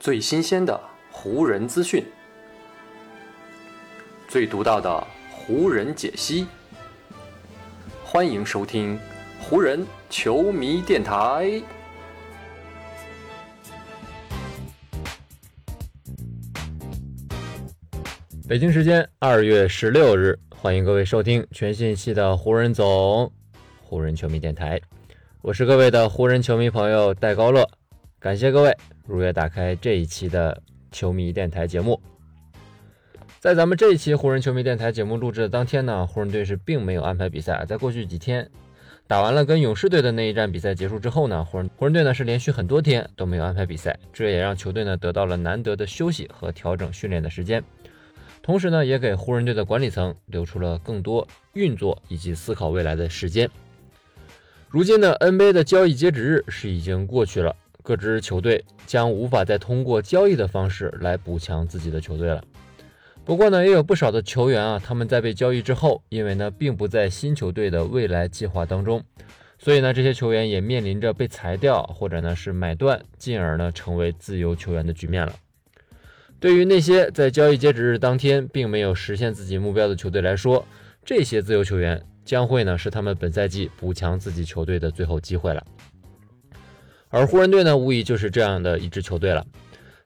最新鲜的湖人资讯，最独到的湖人解析。欢迎收听湖人球迷电台。北京时间二月十六日，欢迎各位收听全信息的湖人总湖人球迷电台。我是各位的湖人球迷朋友戴高乐，感谢各位如约打开这一期的球迷电台节目。在咱们这一期湖人球迷电台节目录制的当天呢，湖人队是并没有安排比赛。在过去几天打完了跟勇士队的那一战比赛结束之后呢，湖人湖人队呢是连续很多天都没有安排比赛，这也让球队呢得到了难得的休息和调整训练的时间，同时呢也给湖人队的管理层留出了更多运作以及思考未来的时间。如今的 NBA 的交易截止日是已经过去了，各支球队将无法再通过交易的方式来补强自己的球队了。不过呢，也有不少的球员啊，他们在被交易之后，因为呢并不在新球队的未来计划当中，所以呢这些球员也面临着被裁掉或者呢是买断，进而呢成为自由球员的局面了。对于那些在交易截止日当天并没有实现自己目标的球队来说，这些自由球员。将会呢是他们本赛季补强自己球队的最后机会了，而湖人队呢无疑就是这样的一支球队了。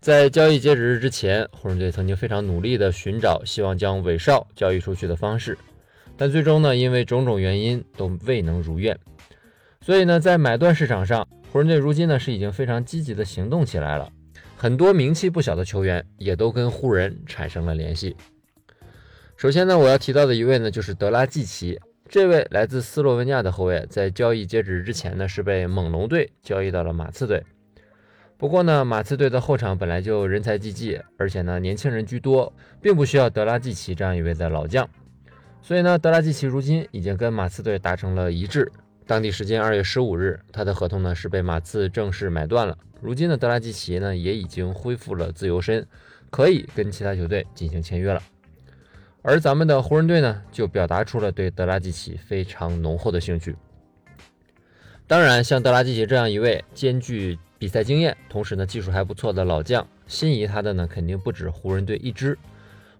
在交易截止日之前，湖人队曾经非常努力的寻找希望将韦少交易出去的方式，但最终呢因为种种原因都未能如愿。所以呢在买断市场上，湖人队如今呢是已经非常积极的行动起来了，很多名气不小的球员也都跟湖人产生了联系。首先呢我要提到的一位呢就是德拉季奇。这位来自斯洛文尼亚的后卫，在交易截止之前呢，是被猛龙队交易到了马刺队。不过呢，马刺队的后场本来就人才济济，而且呢，年轻人居多，并不需要德拉季奇这样一位的老将。所以呢，德拉季奇如今已经跟马刺队达成了一致。当地时间二月十五日，他的合同呢是被马刺正式买断了。如今的德拉季奇呢，也已经恢复了自由身，可以跟其他球队进行签约了。而咱们的湖人队呢，就表达出了对德拉季奇非常浓厚的兴趣。当然，像德拉季奇这样一位兼具比赛经验，同时呢技术还不错的老将，心仪他的呢肯定不止湖人队一支，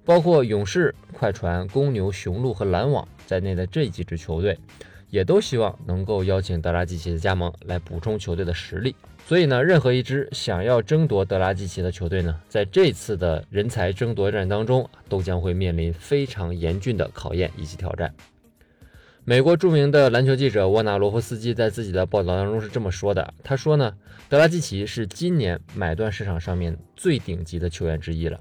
包括勇士、快船、公牛、雄鹿和篮网在内的这几支球队，也都希望能够邀请德拉季奇的加盟，来补充球队的实力。所以呢，任何一支想要争夺德拉季奇的球队呢，在这次的人才争夺战当中，都将会面临非常严峻的考验以及挑战。美国著名的篮球记者沃纳罗夫斯基在自己的报道当中是这么说的：“他说呢，德拉季奇是今年买断市场上面最顶级的球员之一了。”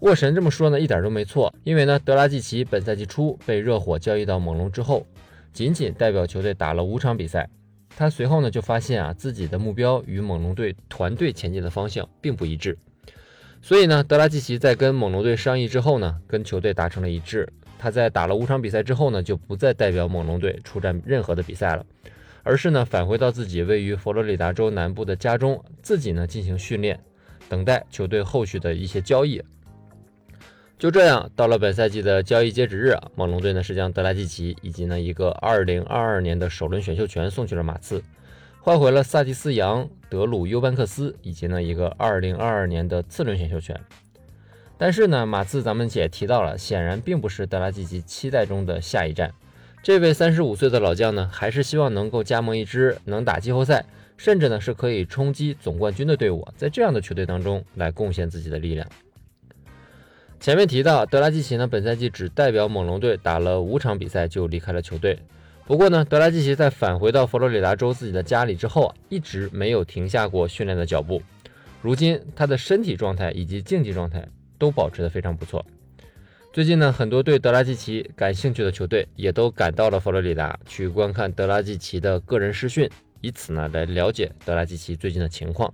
沃神这么说呢，一点都没错，因为呢，德拉季奇本赛季初被热火交易到猛龙之后，仅仅代表球队打了五场比赛。他随后呢就发现啊，自己的目标与猛龙队团队前进的方向并不一致，所以呢，德拉季奇在跟猛龙队商议之后呢，跟球队达成了一致。他在打了五场比赛之后呢，就不再代表猛龙队出战任何的比赛了，而是呢返回到自己位于佛罗里达州南部的家中，自己呢进行训练，等待球队后续的一些交易。就这样，到了本赛季的交易截止日啊，猛龙队呢是将德拉季奇以及呢一个2022年的首轮选秀权送去了马刺，换回了萨蒂斯杨、德鲁尤班克斯以及呢一个2022年的次轮选秀权。但是呢，马刺咱们也提到了，显然并不是德拉季奇期待中的下一站。这位35岁的老将呢，还是希望能够加盟一支能打季后赛，甚至呢是可以冲击总冠军的队伍，在这样的球队当中来贡献自己的力量。前面提到，德拉季奇呢，本赛季只代表猛龙队打了五场比赛就离开了球队。不过呢，德拉季奇在返回到佛罗里达州自己的家里之后，一直没有停下过训练的脚步。如今他的身体状态以及竞技状态都保持得非常不错。最近呢，很多对德拉季奇感兴趣的球队也都赶到了佛罗里达去观看德拉季奇的个人试训，以此呢来了解德拉季奇最近的情况。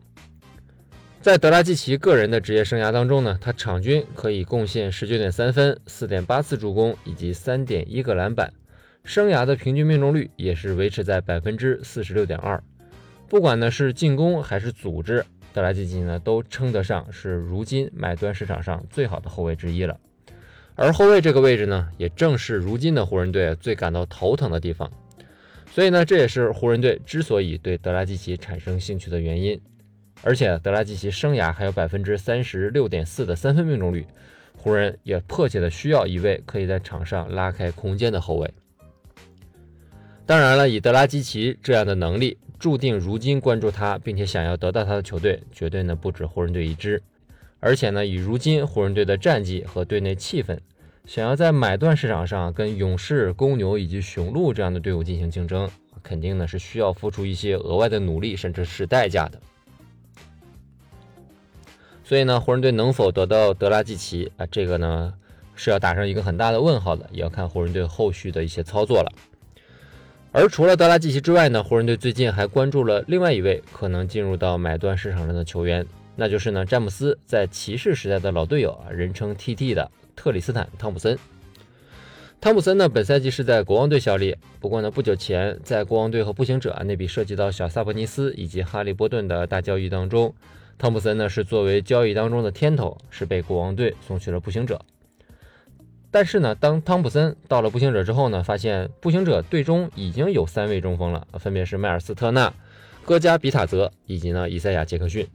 在德拉季奇个人的职业生涯当中呢，他场均可以贡献十九点三分、四点八次助攻以及三点一个篮板，生涯的平均命中率也是维持在百分之四十六点二。不管呢是进攻还是组织，德拉季奇呢都称得上是如今买断市场上最好的后卫之一了。而后卫这个位置呢，也正是如今的湖人队最感到头疼的地方。所以呢，这也是湖人队之所以对德拉季奇产生兴趣的原因。而且德拉季奇生涯还有百分之三十六点四的三分命中率，湖人也迫切的需要一位可以在场上拉开空间的后卫。当然了，以德拉季奇这样的能力，注定如今关注他并且想要得到他的球队，绝对呢不止湖人队一支。而且呢，以如今湖人队的战绩和队内气氛，想要在买断市场上跟勇士、公牛以及雄鹿这样的队伍进行竞争，肯定呢是需要付出一些额外的努力，甚至是代价的。所以呢，湖人队能否得到德拉季奇啊？这个呢是要打上一个很大的问号的，也要看湖人队后续的一些操作了。而除了德拉季奇之外呢，湖人队最近还关注了另外一位可能进入到买断市场上的球员，那就是呢詹姆斯在骑士时代的老队友啊，人称 TT 的特里斯坦汤普森。汤普森呢本赛季是在国王队效力，不过呢不久前在国王队和步行者那笔涉及到小萨博尼斯以及哈利波顿的大交易当中。汤普森呢是作为交易当中的天头，是被国王队送去了步行者。但是呢，当汤普森到了步行者之后呢，发现步行者队中已经有三位中锋了，分别是迈尔斯特纳、戈加比塔泽以及呢伊赛亚杰克逊。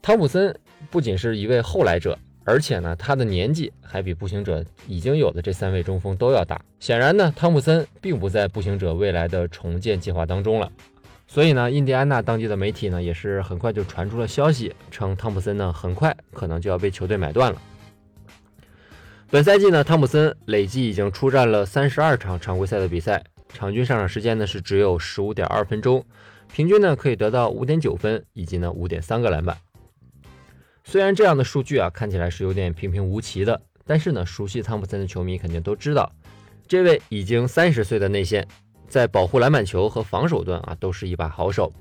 汤普森不仅是一位后来者，而且呢他的年纪还比步行者已经有的这三位中锋都要大。显然呢，汤普森并不在步行者未来的重建计划当中了。所以呢，印第安纳当地的媒体呢，也是很快就传出了消息，称汤普森呢很快可能就要被球队买断了。本赛季呢，汤普森累计已经出战了三十二场常规赛的比赛，场均上场时间呢是只有十五点二分钟，平均呢可以得到五点九分以及呢五点三个篮板。虽然这样的数据啊看起来是有点平平无奇的，但是呢，熟悉汤普森的球迷肯定都知道，这位已经三十岁的内线。在保护篮板球和防守端啊，都是一把好手。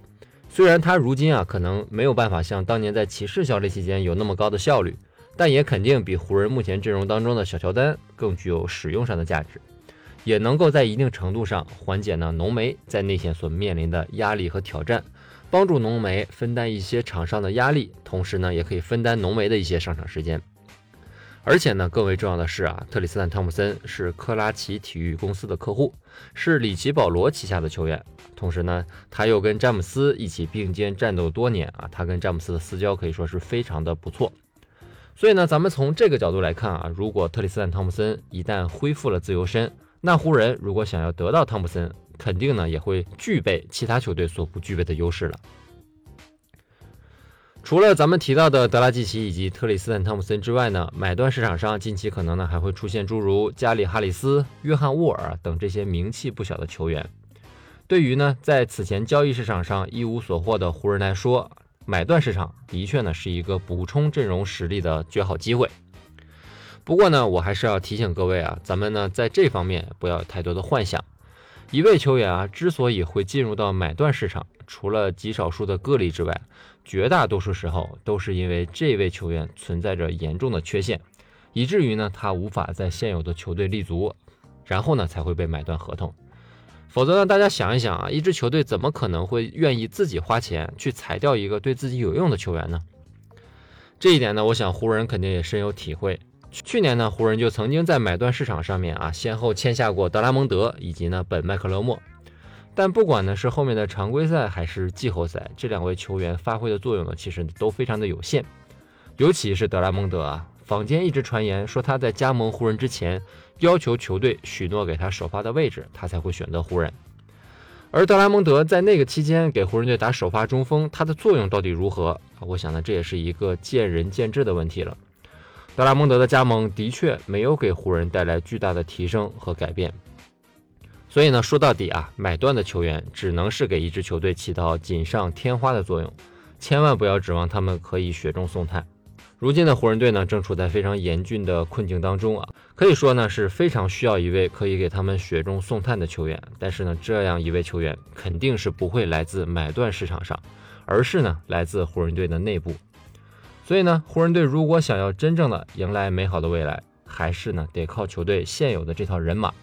虽然他如今啊，可能没有办法像当年在骑士效力期间有那么高的效率，但也肯定比湖人目前阵容当中的小乔丹更具有使用上的价值，也能够在一定程度上缓解呢浓眉在内线所面临的压力和挑战，帮助浓眉分担一些场上的压力，同时呢，也可以分担浓眉的一些上场时间。而且呢，更为重要的是啊，特里斯坦·汤普森是克拉奇体育公司的客户，是里奇·保罗旗下的球员。同时呢，他又跟詹姆斯一起并肩战斗多年啊，他跟詹姆斯的私交可以说是非常的不错。所以呢，咱们从这个角度来看啊，如果特里斯坦·汤普森一旦恢复了自由身，那湖人如果想要得到汤普森，肯定呢也会具备其他球队所不具备的优势了。除了咱们提到的德拉季奇以及特里斯坦·汤普森之外呢，买断市场上近期可能呢还会出现诸如加里·哈里斯、约翰·沃尔等这些名气不小的球员。对于呢在此前交易市场上一无所获的湖人来说，买断市场的确呢是一个补充阵容实力的绝好机会。不过呢，我还是要提醒各位啊，咱们呢在这方面不要有太多的幻想。一位球员啊之所以会进入到买断市场，除了极少数的个例之外，绝大多数时候都是因为这位球员存在着严重的缺陷，以至于呢他无法在现有的球队立足，然后呢才会被买断合同。否则呢，大家想一想啊，一支球队怎么可能会愿意自己花钱去裁掉一个对自己有用的球员呢？这一点呢，我想湖人肯定也深有体会。去年呢，湖人就曾经在买断市场上面啊，先后签下过德拉蒙德以及呢本麦克勒莫。但不管呢是后面的常规赛还是季后赛，这两位球员发挥的作用呢，其实都非常的有限。尤其是德拉蒙德啊，坊间一直传言说他在加盟湖人之前，要求球队许诺给他首发的位置，他才会选择湖人。而德拉蒙德在那个期间给湖人队打首发中锋，他的作用到底如何？我想呢，这也是一个见仁见智的问题了。德拉蒙德的加盟的确没有给湖人带来巨大的提升和改变。所以呢，说到底啊，买断的球员只能是给一支球队起到锦上添花的作用，千万不要指望他们可以雪中送炭。如今的湖人队呢，正处在非常严峻的困境当中啊，可以说呢是非常需要一位可以给他们雪中送炭的球员。但是呢，这样一位球员肯定是不会来自买断市场上，而是呢来自湖人队的内部。所以呢，湖人队如果想要真正的迎来美好的未来，还是呢得靠球队现有的这套人马。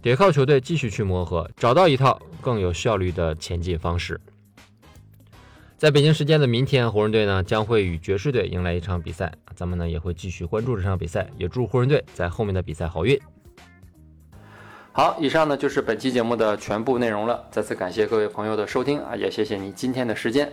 得靠球队继续去磨合，找到一套更有效率的前进方式。在北京时间的明天，湖人队呢将会与爵士队迎来一场比赛，咱们呢也会继续关注这场比赛，也祝湖人队在后面的比赛好运。好，以上呢就是本期节目的全部内容了，再次感谢各位朋友的收听啊，也谢谢你今天的时间。